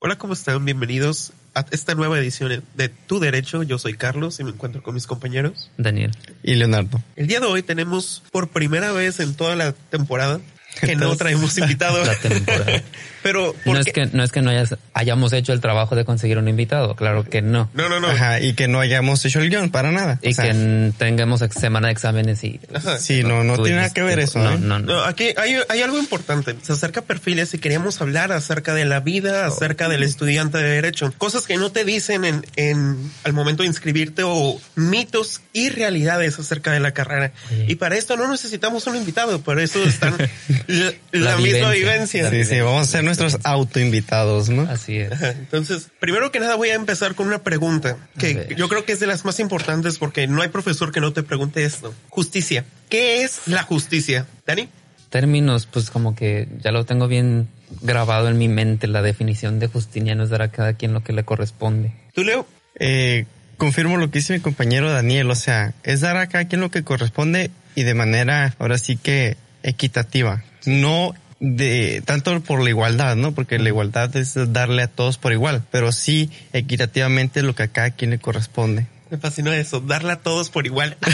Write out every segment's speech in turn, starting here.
Hola, ¿cómo están? Bienvenidos a esta nueva edición de Tu Derecho. Yo soy Carlos y me encuentro con mis compañeros. Daniel. Y Leonardo. El día de hoy tenemos por primera vez en toda la temporada que no traemos invitado. La temporada. Pero No ¿por es que, no es que no hayas- hayamos hecho el trabajo de conseguir un invitado, claro que no. No, no, no. Ajá, y que no hayamos hecho el guion para nada. Y O sea, que tengamos semana de exámenes y... Ajá. Sí, no, no tiene nada que ver eso. No, ¿eh? no, no. No, aquí hay, hay algo importante. Se acerca a perfiles y queríamos hablar acerca de la vida, acerca del estudiante de derecho. Cosas que no te dicen en, en al momento de inscribirte o mitos y realidades acerca de la carrera. Y para esto no necesitamos un invitado, por eso están la, misma vivencia. vivencia. Sí, sí, vamos a ser nuestros autoinvitados, ¿no? Así es. Entonces, primero que nada voy a empezar con una pregunta que yo creo que es de las más importantes porque no hay profesor que no te pregunte esto. Justicia. ¿Qué es la justicia? Dani? Términos, pues como que ya lo tengo bien grabado en mi mente, la definición de Justiniano es dar a cada quien lo que le corresponde. ¿Tú, Leo? Eh, confirmo lo que dice mi compañero Daniel, o sea, es dar a cada quien lo que corresponde y de manera, ahora sí que equitativa, no de tanto por la igualdad, ¿no? Porque la igualdad es darle a todos por igual, pero sí equitativamente lo que a cada quien le corresponde. Me fascinó eso, darle a todos por igual.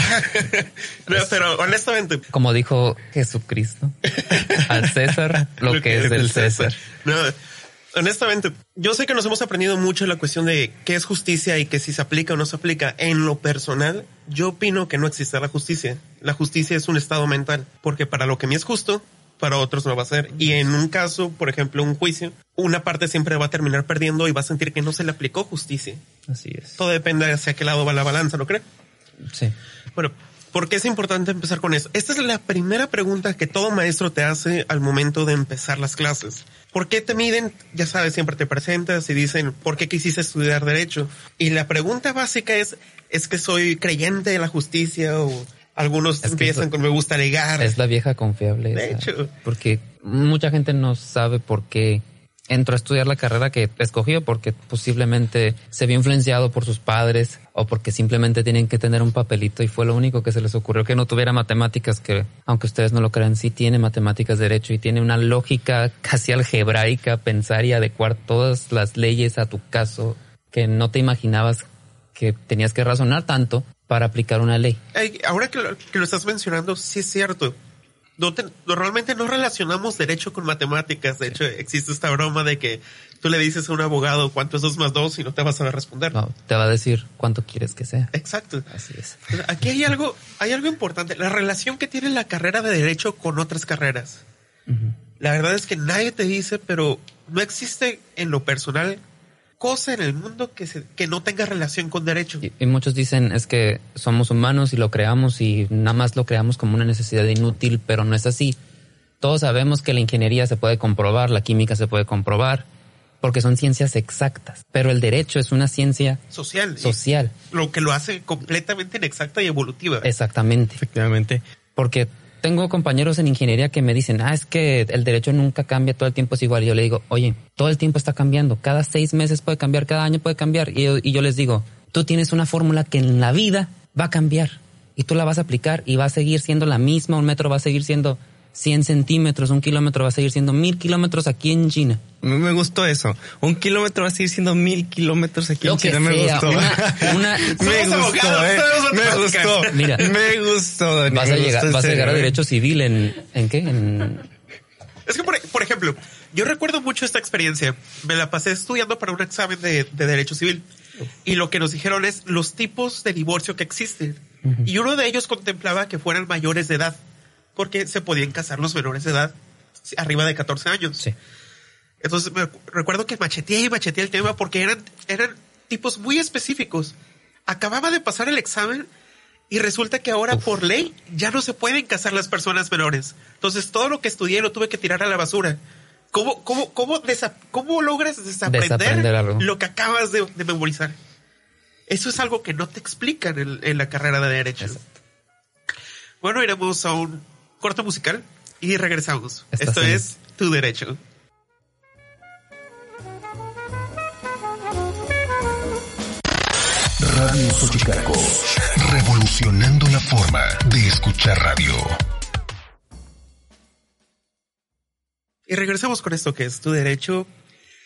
No, pero honestamente, Como dijo Jesucristo, al César lo que es del César. No, honestamente, yo sé que nos hemos aprendido mucho la cuestión de qué es justicia y que si se aplica o no se aplica. En lo personal, yo opino que no existe la justicia. La justicia es un estado mental, porque para lo que me es justo, para otros no va a ser. Y en un caso, por ejemplo, un juicio, una parte siempre va a terminar perdiendo y va a sentir que no se le aplicó justicia. Así es. Todo depende hacia qué lado va la balanza, ¿no cree? Sí. Bueno, ¿por qué es importante empezar con eso? Esta es la primera pregunta que todo maestro te hace al momento de empezar las clases. ¿Por qué te miden? Ya sabes, siempre te presentas y dicen, ¿por qué quisiste estudiar derecho? Y la pregunta básica es, ¿es que soy creyente de la justicia o algunos que empiezan con me gusta alegar? Es la vieja confiable. De esa. hecho. Porque mucha gente no sabe por qué entró a estudiar la carrera que escogió, porque posiblemente se vio influenciado por sus padres o porque simplemente tienen que tener un papelito y fue lo único que se les ocurrió que no tuviera matemáticas, que aunque ustedes no lo crean, sí tiene matemáticas de derecho y tiene una lógica casi algebraica, pensar y adecuar todas las leyes a tu caso que no te imaginabas que tenías que razonar tanto para aplicar una ley. Ahora que lo estás mencionando, sí es cierto. No te- normalmente no relacionamos derecho con matemáticas. De hecho, existe esta broma de que tú le dices a un abogado cuánto es dos más dos y no te vas a responder. No, te va a decir cuánto quieres que sea. Exacto. Así es. Aquí hay algo, hay algo importante, la relación que tiene la carrera de derecho con otras carreras. La verdad es que nadie te dice, pero no existe en lo personal cosa en el mundo que se, que no tenga relación con derecho. Y, y muchos dicen es que somos humanos y lo creamos y nada más lo creamos como una necesidad inútil, pero no es así. Todos sabemos que la ingeniería se puede comprobar, la química se puede comprobar, porque son ciencias exactas, pero el derecho es una ciencia Social. social. Lo que lo hace completamente inexacta y evolutiva. Exactamente. Efectivamente. Porque tengo compañeros en ingeniería que me dicen, ah, es que el derecho nunca cambia, todo el tiempo es igual. Y yo le digo, oye, todo el tiempo está cambiando, cada seis meses puede cambiar, cada año puede cambiar. Y yo, y yo les digo, tú tienes una fórmula que en la vida va a cambiar y tú la vas a aplicar y va a seguir siendo la misma, un metro va a seguir siendo 100 centímetros, un kilómetro va a seguir siendo mil kilómetros aquí en China. Me, me gustó eso. Un kilómetro va a seguir siendo mil kilómetros aquí Lo en Chile. Me sea, gustó. una- una- me Somos gustó, abogados, eh. Me gustó. Mira. me gustó, Dani. Vas a llegar, gustó, en vas a llegar a serio, eh. derecho civil en, ¿en qué? En, Es que, por, por ejemplo, yo recuerdo mucho esta experiencia. Me la pasé estudiando para un examen de, de Derecho Civil. Y lo que nos dijeron es los tipos de divorcio que existen. Y uno de ellos contemplaba que fueran mayores de edad. Porque se podían casar los menores de edad arriba de 14 años. sí. Entonces me recuerdo que macheteé y macheteé el tema porque eran, eran tipos muy específicos. Acababa de pasar el examen y resulta que ahora por ley ya no se pueden casar las personas menores. Entonces todo lo que estudié lo tuve que tirar a la basura. ¿Cómo, cómo, cómo, desa- cómo logras desaprender, lo que acabas de, de memorizar? Eso es algo que no te explican en, en la carrera de Derecho. Exacto. Bueno, iremos a un corto musical y regresamos. Esto es Tu Derecho. Radio Xochicalco. Revolucionando la forma de escuchar radio. Y regresamos con esto que es Tu Derecho.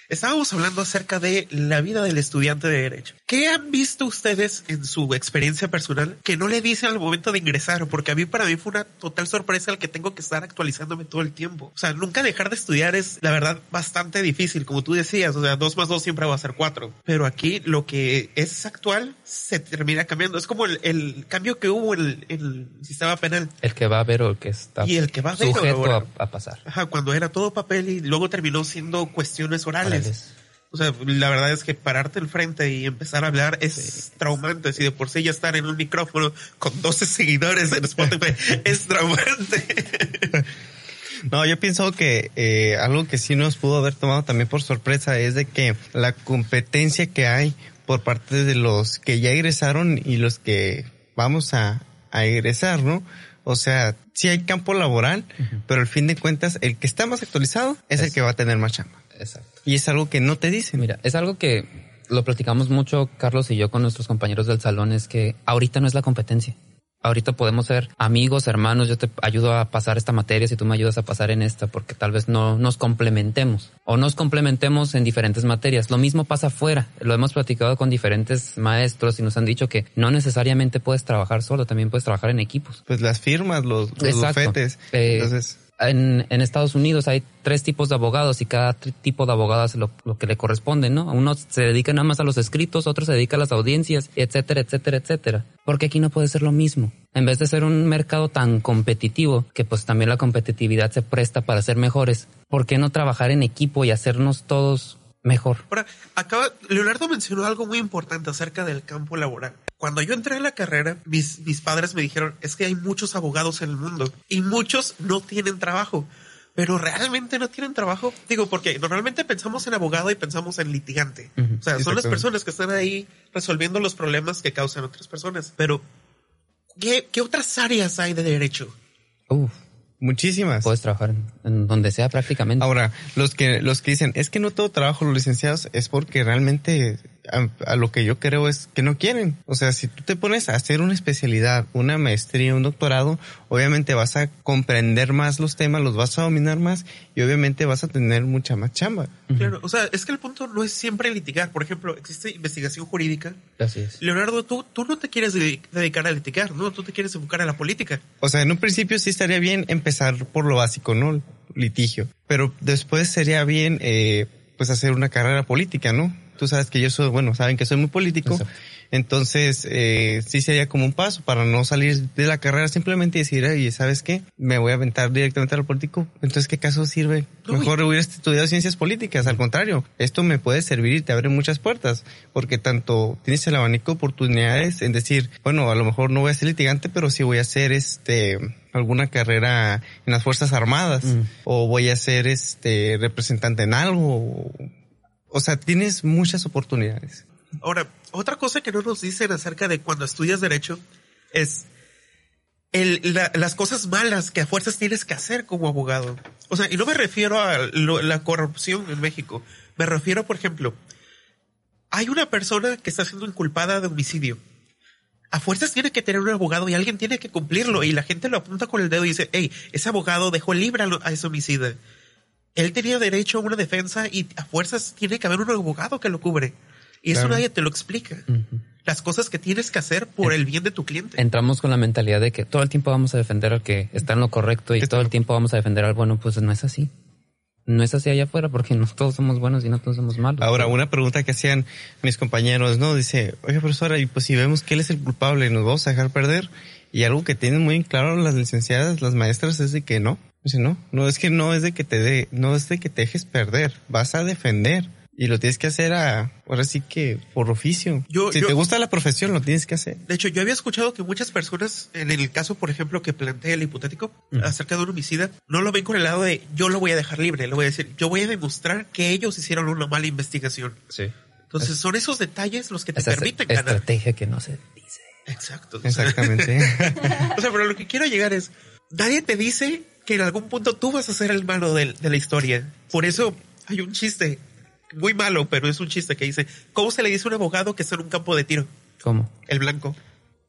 Estábamos hablando acerca de la vida del estudiante de Derecho. ¿Qué han visto ustedes en su experiencia personal que no le dicen al momento de ingresar? Porque a mí, para mí, fue una total sorpresa el que tengo que estar actualizándome todo el tiempo. O sea, nunca dejar de estudiar es, la verdad, bastante difícil, como tú decías. O sea, dos más dos siempre va a ser cuatro. Pero aquí lo que es actual se termina cambiando. Es como el, el cambio que hubo en el, sistema penal. El que va a ver o el que está Y el que va a ver sujeto ahora. a, a pasar. Ajá, cuando era todo papel y luego terminó siendo cuestiones orales. O sea, la verdad es que pararte al frente y empezar a hablar es traumante. Si de por sí ya estar en un micrófono con 12 seguidores en Spotify es traumante. No, yo pienso que eh, algo que sí nos pudo haber tomado también por sorpresa es de que la competencia que hay por parte de los que ya egresaron y los que vamos a, a egresar, ¿no? O sea, sí hay campo laboral, pero al fin de cuentas el que está más actualizado es, el que va a tener más chamba. Exacto. Y es algo que no te dicen. Mira, es algo que lo platicamos mucho Carlos y yo con nuestros compañeros del salón, es que ahorita no es la competencia. Ahorita podemos ser amigos, hermanos, yo te ayudo a pasar esta materia si tú me ayudas a pasar en esta, porque tal vez no nos complementemos o nos complementemos en diferentes materias. Lo mismo pasa afuera, lo hemos platicado con diferentes maestros y nos han dicho que no necesariamente puedes trabajar solo, también puedes trabajar en equipos. Pues las firmas, los, los bufetes. Eh, Entonces, en, en Estados Unidos hay tres tipos de abogados y cada tipo de abogado hace lo, lo que le corresponde, ¿no? Uno se dedica nada más a los escritos, otro se dedica a las audiencias, etcétera, etcétera, etcétera. Porque aquí no puede ser lo mismo. En vez de ser un mercado tan competitivo, que pues también la competitividad se presta para ser mejores, ¿por qué no trabajar en equipo y hacernos todos mejor? Ahora, acaba, Leonardo mencionó algo muy importante acerca del campo laboral. Cuando yo entré en la carrera, mis, mis padres me dijeron, es que hay muchos abogados en el mundo y muchos no tienen trabajo. Pero realmente no tienen trabajo. Digo, porque normalmente pensamos en abogado y pensamos en litigante. O sea, son las personas que están ahí resolviendo los problemas que causan otras personas. Pero, ¿qué, qué otras áreas hay de derecho? Uf, muchísimas. puedes trabajar en, donde sea prácticamente. Ahora, los que, los que dicen, es que no todo trabajo los licenciados es porque realmente a, a lo que yo creo es que no quieren. O sea, si tú te pones a hacer una especialidad, una maestría, un doctorado, obviamente vas a comprender más los temas, los vas a dominar más y obviamente vas a tener mucha más chamba. Claro, o sea, es que el punto no es siempre litigar. Por ejemplo, existe investigación jurídica. Así es. Leonardo, tú, tú no te quieres dedi- dedicar a litigar, ¿no? Tú te quieres enfocar a la política. O sea, en un principio sí estaría bien empezar por lo básico, ¿no? Litigio. Pero después sería bien, eh, pues hacer una carrera política, ¿no? Tú sabes que yo soy, bueno, saben que soy muy político. Exacto. Entonces, eh, sí sería como un paso para no salir de la carrera simplemente y decir, oye, ¿sabes qué? Me voy a aventar directamente a lo político. Entonces, ¿qué caso sirve? Uy. Mejor hubiera estudiado ciencias políticas. Al contrario, esto me puede servir y te abre muchas puertas. Porque tanto tienes el abanico de oportunidades en decir, bueno, a lo mejor no voy a ser litigante, pero sí voy a hacer este, alguna carrera en las Fuerzas Armadas. Mm. O voy a ser este, representante en algo. O- sea, tienes muchas oportunidades. Ahora, otra cosa que no nos dicen acerca de cuando estudias derecho es el, la- las cosas malas que a fuerzas tienes que hacer como abogado. O sea, y no me refiero a lo- la corrupción en México. Me refiero, por ejemplo, hay una persona que está siendo inculpada de homicidio. A fuerzas tiene que tener un abogado y alguien tiene que cumplirlo y la gente lo apunta con el dedo y dice, hey, ese abogado dejó libre a ese homicida. Él tenía derecho a una defensa y a fuerzas tiene que haber un abogado que lo cubre. Y eso Claro. nadie te lo explica. Las cosas que tienes que hacer por el bien de tu cliente. entramos con la mentalidad de que todo el tiempo vamos a defender al que está en lo correcto y todo el tiempo vamos a defender al bueno, pues no es así. No es así allá afuera porque no todos somos buenos y no todos somos malos. Ahora, una pregunta que hacían mis compañeros, ¿no? Dice, oye, profesora, y pues si vemos que él es el culpable, ¿nos vamos a dejar perder? Y algo que tienen muy claro las licenciadas, las maestras, es de que no. Dice, no, no es que no es de que te de, no es de que te dejes perder, vas a defender. Y lo tienes que hacer a, ahora sí que por oficio. Yo- si yo- te gusta la profesión, lo tienes que hacer. De hecho, yo había escuchado que muchas personas, en el caso, por ejemplo, que plantea el hipotético acerca de un homicida, no lo ven con el lado de yo lo voy a dejar libre, le voy a decir, yo voy a demostrar que ellos hicieron una mala investigación. Sí. Entonces, son esos detalles los que te permiten ganar. estrategia que no se. Exacto. Exactamente. O sea, pero lo que quiero llegar es, nadie te dice que en algún punto tú vas a ser el malo del- de, la historia. Por eso hay un chiste muy malo, pero es un chiste que dice, ¿cómo se le dice a un abogado que está en un campo de tiro? ¿Cómo? El blanco.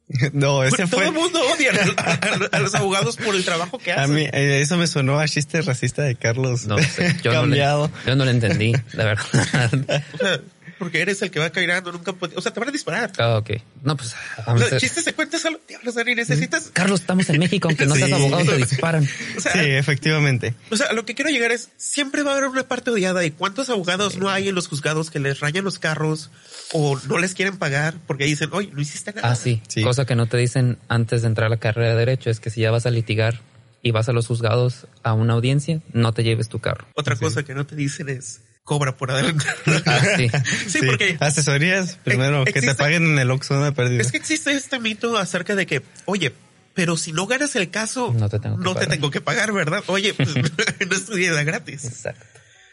no, ese Todo fue. el mundo odia a, a- a los abogados por el trabajo que A hacen. mí, eh, eso me sonó a chiste racista de Carlos. No sé. Yo no, Cambiado. le, yo no lo entendí, la verdad. O porque eres el que va caminando en un campo O sea, te van a disparar. Ah, ok. No, pues. O vamos a sea, chistes se cuentan solo. Diablos, Dani, necesitas. Carlos, estamos en México, aunque no seas Sí. abogado, te disparan. O sea, Sí, efectivamente. O sea, lo que quiero llegar es, siempre va a haber una parte odiada. ¿Y cuántos abogados no hay en los juzgados que les rayan los carros o no les quieren pagar porque dicen, oye, no hiciste nada? Ah, sí. Sí. Cosa que no te dicen antes de entrar a la carrera de Derecho es que si ya vas a litigar y vas a los juzgados a una audiencia, no te lleves tu carro. Otra cosa que no te dicen es, cobra por adelantar. Ah, sí. sí, porque Asesorías, primero, que te paguen en el Oxxo una pérdida. es que existe este mito acerca de que, oye, pero si no ganas el caso, No te tengo que no te pagar. tengo que pagar, ¿verdad? Oye, pues no estudié de gratis. Exacto.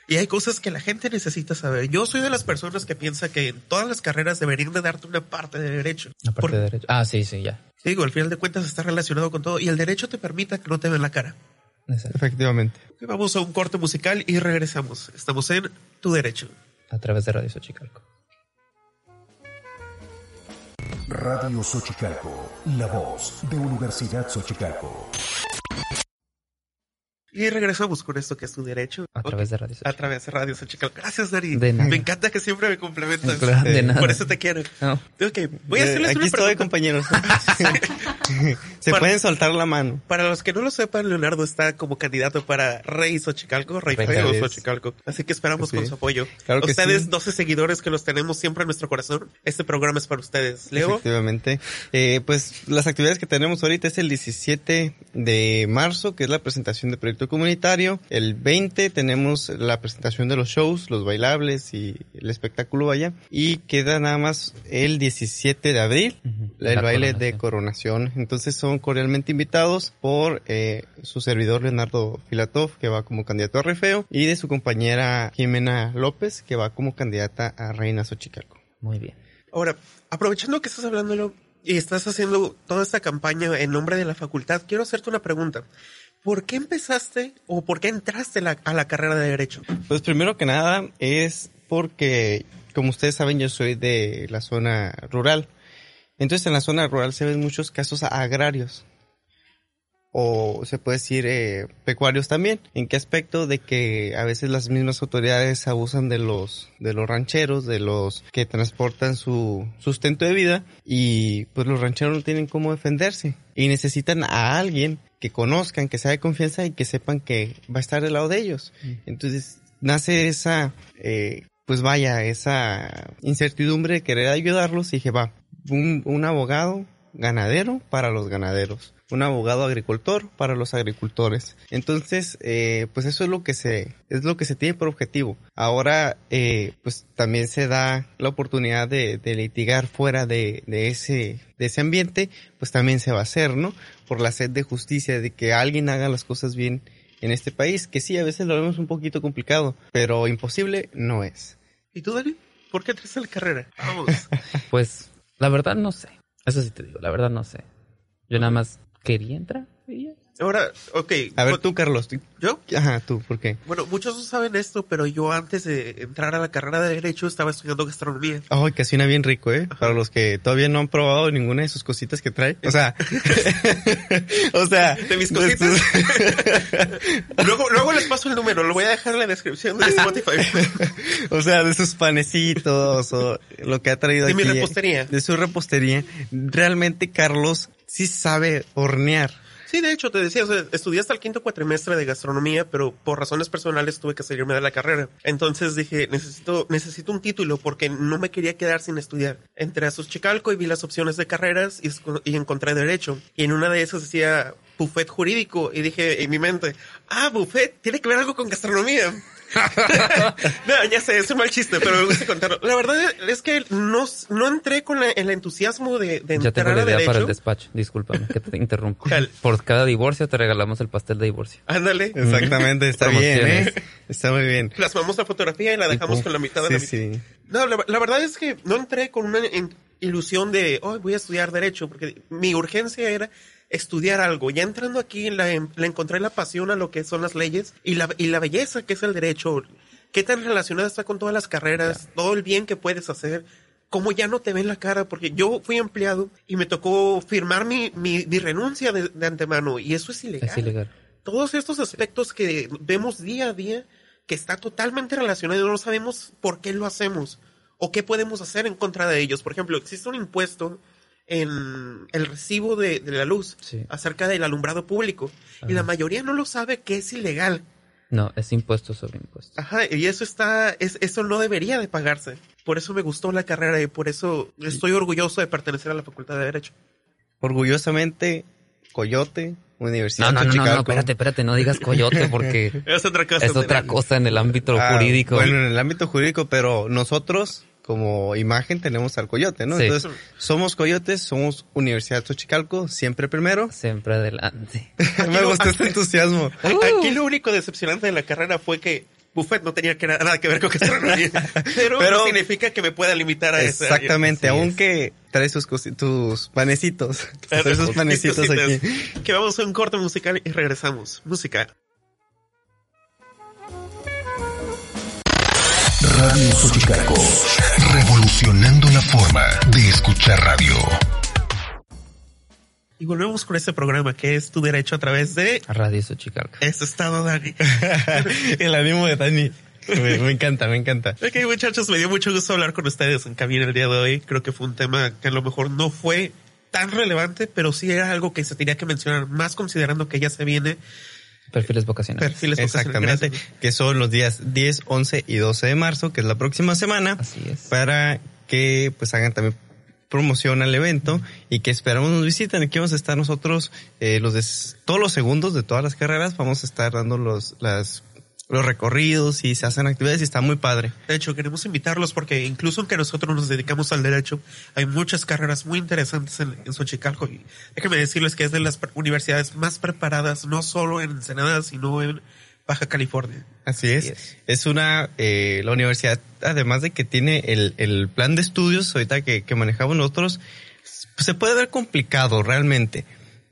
Y hay cosas que la gente necesita saber. Yo soy de las personas que piensa que en todas las carreras deberían de darte una parte de derecho. Aparte Por- de Derecho. Ah, sí, sí, ya. Digo, al final de cuentas está relacionado con todo y el derecho te permita que no te vean la cara. Exacto. Efectivamente. Vamos a un corte musical y regresamos. Estamos en Tu Derecho. A través de Radio Xochicalco. Radio Xochicalco, la voz de Universidad Xochicalco. Y regresamos con esto que es Tu Derecho. A través de Radio A Xochicalco. través de Radio Xochicalco. Gracias, Dari. De nada. Me encanta que siempre me complementas. De nada. Por eso te quiero. No. Ok, voy a Eh, hacerles Aquí una estoy, pregunta. compañeros. Se Para- pueden soltar la mano. Para los que no lo sepan, Leonardo está como candidato para Rey Xochicalco, Rey Rey Feo. Xochicalco. Así que esperamos Sí. con su apoyo. Claro que ustedes, sí. 12 seguidores que los tenemos siempre en nuestro corazón, este programa es para ustedes. Leo, Efectivamente. Eh, pues las actividades que tenemos ahorita es el 17 de marzo, que es la presentación de proyecto comunitario. El 20 tenemos la presentación de los shows, los bailables y el espectáculo vaya. Y queda nada más el 17 de abril, el La baile de coronación. Entonces son cordialmente invitados por eh, su servidor Leonardo Filatov, que va como candidato a Refeo, y de su compañera Jimena López, que va como candidata a Reina Xochicalco. Muy bien. ahora, aprovechando que estás hablándolo y estás haciendo toda esta campaña en nombre de la facultad, quiero hacerte una pregunta. ¿Por qué empezaste o por qué entraste la- a la carrera de Derecho? Pues primero que nada es porque, como ustedes saben, yo soy de la zona rural. Entonces en la zona rural se ven muchos casos agrarios. O se puede decir eh, pecuarios también. ¿En qué aspecto? De que a veces las mismas autoridades abusan de los, de los rancheros, de los que transportan su sustento de vida y pues los rancheros no tienen cómo defenderse y necesitan a alguien que conozcan, que sea de confianza y que sepan que va a estar del lado de ellos. Entonces nace esa, eh, pues vaya, esa incertidumbre de querer ayudarlos y dije, va, un, un abogado ganadero para los ganaderos, un abogado agricultor para los agricultores. Entonces, eh, pues eso es lo que se, es lo que se tiene por objetivo. Ahora, eh, pues también se da la oportunidad de, de litigar fuera de, de ese, de ese ambiente, pues también se va a hacer, ¿no? Por la sed de justicia, de que alguien haga las cosas bien en este país, que sí, a veces lo vemos un poquito complicado, pero imposible no es. ¿Y tú, Dani? ¿Por qué a la carrera? Vamos. Pues, la verdad no sé. Eso sí te digo, la verdad no sé. Yo nada más quería entrar. y ya. Ahora, ok. A ver tú, Carlos, ¿Yo? ajá, tú, ¿por qué? Bueno, muchos no saben esto, pero yo antes de entrar a la carrera de Derecho estaba estudiando gastronomía. Ay, que suena bien rico, ¿eh? Para los que todavía no han probado ninguna de sus cositas que trae. O sea, o sea, ¿De mis cositas? luego, luego les paso el número, lo voy a dejar en la descripción de Spotify. o sea, de sus panecitos o lo que ha traído De mi aquí, repostería. De su repostería. Realmente Carlos sí sabe hornear. Sí, de hecho, te decía, estudié hasta el quinto cuatrimestre de gastronomía, pero por razones personales tuve que salirme de la carrera. Entonces dije, necesito, necesito un título porque no me quería quedar sin estudiar. Entré a Xochicalco y vi las opciones de carreras y, y encontré Derecho. Y en una de esas decía buffet jurídico y dije en mi mente, ah, buffet, tiene que ver algo con gastronomía. no, ya sé, es un mal chiste, pero me gusta contarlo. La verdad es que no, no entré con la- el entusiasmo de, de Ya tengo entrar la a idea para el derecho. despacho. Discúlpame que te interrumpo. Por cada divorcio te regalamos el pastel de divorcio. Ándale. Exactamente, está bien. ¿eh? Está muy bien. Plasmamos la fotografía y la dejamos con la mitad de la Sí, mitad. sí. No, la, la verdad es que no entré con una en- ilusión de, oh, voy a estudiar derecho, porque mi urgencia era estudiar algo. Ya entrando aquí, la, le encontré la pasión a lo que son las leyes y la, y la belleza que es el derecho. Qué tan relacionada está con todas las carreras, todo el bien que puedes hacer. Cómo ya no te ven la cara, porque yo fui empleado y me tocó firmar mi, mi, mi renuncia de, de antemano y eso es ilegal Es ilegal. todos estos aspectos que vemos día a día, que está totalmente relacionado no sabemos por qué lo hacemos o qué podemos hacer en contra de ellos. Por ejemplo, existe un impuesto en el recibo de, de la luz Sí. acerca del alumbrado público y la mayoría no lo sabe que es ilegal. No, es impuesto sobre impuesto. Ajá, y eso está, es, eso no debería de pagarse. Por eso me gustó la carrera y por eso estoy orgulloso de pertenecer a la Facultad de Derecho. Orgullosamente, Coyote, Universidad No, no, de no, no, espérate, espérate, no digas coyote porque Es otra cosa. es otra cosa en el ámbito Ah, jurídico. Bueno, en el ámbito jurídico, pero nosotros como imagen tenemos al coyote, ¿no? Sí. Entonces, somos coyotes, somos Universidad Xochicalco, siempre primero. Siempre adelante. Me gustó este entusiasmo. A- Aquí lo único decepcionante de la carrera fue que Buffet no tenía que nada que ver con gastronomía. Pero, Pero- no significa que me pueda limitar a esa- Exactamente, Así es. aunque traes tus, panecitos. Traes tus panecitos aquí. Que vamos a un corte musical y regresamos. Música. Radio Xochicalco. Revolucionando la forma de escuchar radio. Y volvemos con este programa que es tu derecho a través de Radio Xochicalco. este estado, Dani. el ánimo de Dani. Me, me encanta, me encanta. Ok, muchachos, me dio mucho gusto hablar con ustedes en cabina el día de hoy. Creo que fue un tema que a lo mejor no fue tan relevante, pero sí era algo que se tenía que mencionar más considerando que ya se viene Perfiles vocacionales. perfiles Exactamente, vocacionales. que son los días 10, 11 y 12 de marzo, que es la próxima semana, Así es. para que pues hagan también promoción al evento y que esperamos nos visiten. Aquí vamos a estar nosotros, eh, los de todos los segundos de todas las carreras, vamos a estar dando los, las, los recorridos y se hacen actividades y está muy padre. De hecho, queremos invitarlos porque incluso aunque nosotros nos dedicamos al derecho, hay muchas carreras muy interesantes en, en Xochicalco. Y déjenme decirles que es de las universidades más preparadas, no solo en Ensenada, sino en Baja California. Así es. Es. Una, eh, la universidad, además de que tiene el, el plan de estudios ahorita que, que manejamos nosotros, se puede ver complicado realmente,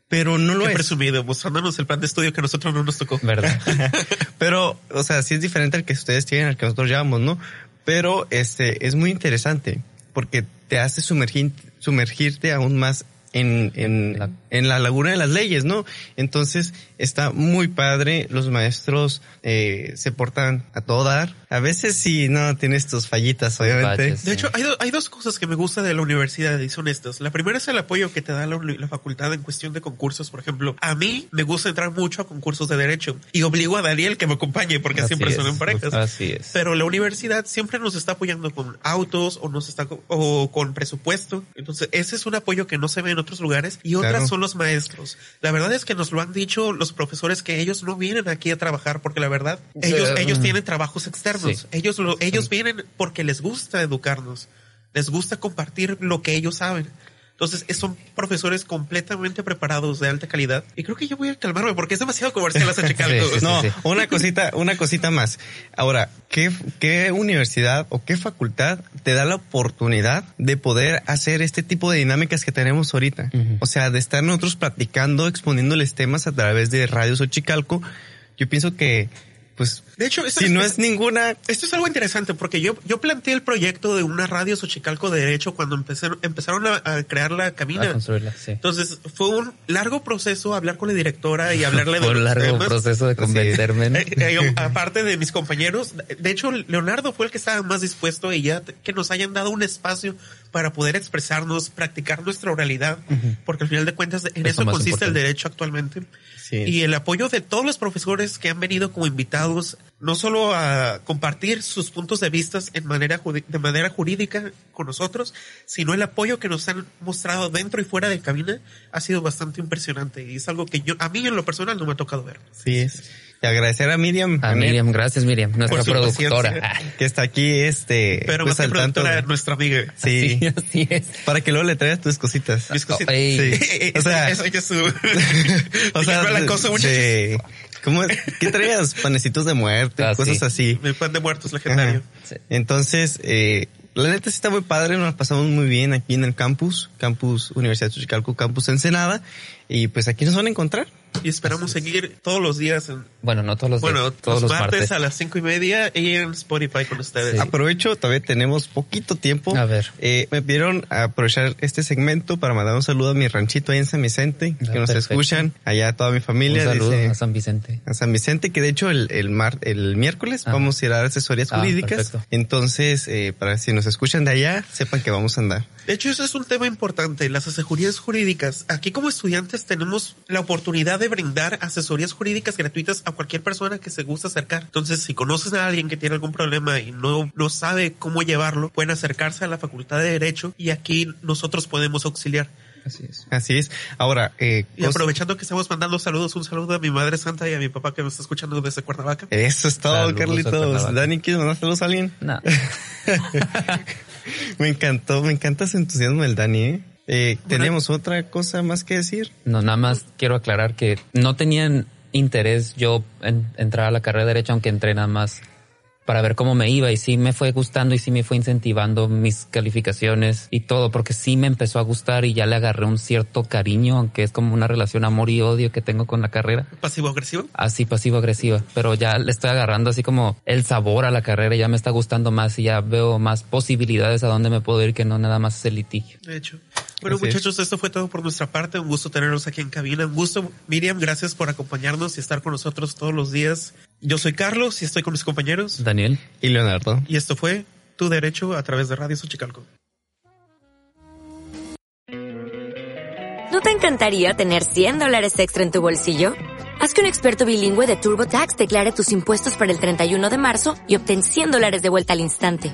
pero no lo Qué es. presumido, mostrándonos el plan de estudio que a nosotros no nos tocó. ¿Verdad? Pero, o sea, sí es diferente al que ustedes tienen, al que nosotros llevamos, ¿no? Pero, este, es muy interesante porque te hace sumergir, sumergirte aún más en, en, La- en la laguna de las leyes, ¿no? Entonces, está muy padre. Los maestros, eh, se portan a todo dar. A veces sí, no, tienes tus fallitas, obviamente. baches. De hecho, hay, do- hay dos cosas que me gusta de la universidad y son estas. La primera es el apoyo que te da la, la facultad en cuestión de concursos. Por ejemplo, a mí me gusta entrar mucho a concursos de derecho y obligo a Daniel que me acompañe porque Así siempre son es. en parejas. Así es. Pero la universidad siempre nos está apoyando con autos o nos está co- o con presupuesto. Entonces, ese es un apoyo que no se ve en otros lugares y otras Claro. son los maestros. La verdad es que nos lo han dicho los profesores que ellos no vienen aquí a trabajar porque la verdad ellos Sí. ellos tienen trabajos externos. Sí. Ellos lo, ellos vienen porque les gusta educarnos. Les gusta compartir lo que ellos saben. Entonces, es- son profesores completamente preparados de alta calidad. Y creo que yo voy a calmarme porque es demasiado comercial hasta Chicalco. Sí, sí, sí. No, una cosita, una cosita más. Ahora, ¿qué, ¿qué universidad o qué facultad te da la oportunidad de poder hacer este tipo de dinámicas que tenemos ahorita? O sea, de estar nosotros platicando, exponiéndoles temas a través de Radio Xochicalco. Yo pienso que, pues, De hecho, esto si es- no es ninguna, Esto es algo interesante porque yo, yo planteé el proyecto de una radio Xochicalco de Derecho cuando empezaron, empezaron a, a crear la A cabina. construirla, sí. Entonces fue un largo proceso hablar con la directora y hablarle de un largo temas. proceso de convencerme. ¿no? Eh, eh, aparte de mis compañeros, de hecho Leonardo fue el que estaba más dispuesto y ya que nos hayan dado un espacio para poder expresarnos, practicar nuestra oralidad, porque al final de cuentas en Eso consiste el derecho actualmente. Y el apoyo de todos los profesores que han venido como invitados, no solo a compartir sus puntos de vista en manera de manera jurídica con nosotros, sino el apoyo que nos han mostrado dentro y fuera de cabina ha sido bastante impresionante y es algo que yo a mí en lo personal no me ha tocado ver. sí es. Y agradecer a Miriam. A Miriam, gracias Miriam, nuestra su productora. Que está aquí, este. Pero pues, más que al tanto productora, de- nuestra amiga. Sí. sí, así es. Para que luego le traigas tus cositas. Mis cositas. Oh. Sí. o sea- eso es su. O sea, la cosa, de- ¿Cómo? ¿Qué traías? Panecitos de muerte, Ah, cosas sí. así. Mi pan de muertos legendario. Sí. Entonces, eh, la neta sí está muy padre, nos la pasamos muy bien aquí en el campus, campus Universidad de Chuchicalco, campus Ensenada, y pues aquí nos van a encontrar. Y esperamos seguir todos los días. En, Bueno, no todos los bueno, días, todos los los martes, martes. a las cinco y media y en Spotify con ustedes. Sí. Aprovecho, todavía tenemos poquito tiempo. A ver. Eh, me pidieron aprovechar este segmento para mandar un saludo a mi ranchito ahí en San Vicente, Ah, que nos perfecto. escuchan, allá toda mi Un familia. saludo dice- a San Vicente. a San Vicente, que de hecho el, el, mar, el miércoles Ah. vamos a ir a dar asesorías Ah, jurídicas. perfecto. Entonces, eh, para si nos escuchan de allá, sepan que vamos a andar. De hecho, eso es un tema importante, las asesorías jurídicas. Aquí como estudiantes tenemos la oportunidad de brindar asesorías jurídicas gratuitas a cualquier persona que se gusta acercar. Entonces, si conoces a alguien que tiene algún problema y no, no sabe cómo llevarlo, pueden acercarse a la Facultad de Derecho y aquí nosotros podemos auxiliar. Así es. Así es. Ahora, eh, Y aprovechando que estamos mandando saludos, un saludo a mi madre santa y a mi papá que me está escuchando desde Cuernavaca. eso es todo, Saludos Carlitos. Dani, ¿quieres mandar saludos a alguien? No. Me encantó, me encanta ese entusiasmo del Dani, ¿eh? Eh, ¿Tenemos otra cosa más que decir? No, nada más quiero aclarar que no tenían interés yo en entrar a la carrera de derecho, aunque entré nada más para ver cómo me iba y sí me fue gustando y sí me fue incentivando mis calificaciones y todo, porque sí me empezó a gustar y ya le agarré un cierto cariño, aunque es como una relación amor y odio que tengo con la carrera. Pasivo-agresivo. Así pasivo-agresiva, pero ya le estoy agarrando así como el sabor a la carrera, ya me está gustando más y ya veo más posibilidades a dónde me puedo ir que no nada más ese litigio. De hecho. Bueno, Así es. muchachos, esto fue todo por nuestra parte. Un gusto tenerlos aquí en cabina. Un gusto, Miriam. Gracias por acompañarnos y estar con nosotros todos los días. Yo soy Carlos y estoy con mis compañeros. Daniel. Y Leonardo. Y esto fue Tu Derecho a través de Radio Xochicalco. ¿No te encantaría tener 100 dólares extra en tu bolsillo? Haz que un experto bilingüe de TurboTax declare tus impuestos para el 31 de marzo y obtén 100 dólares de vuelta al instante.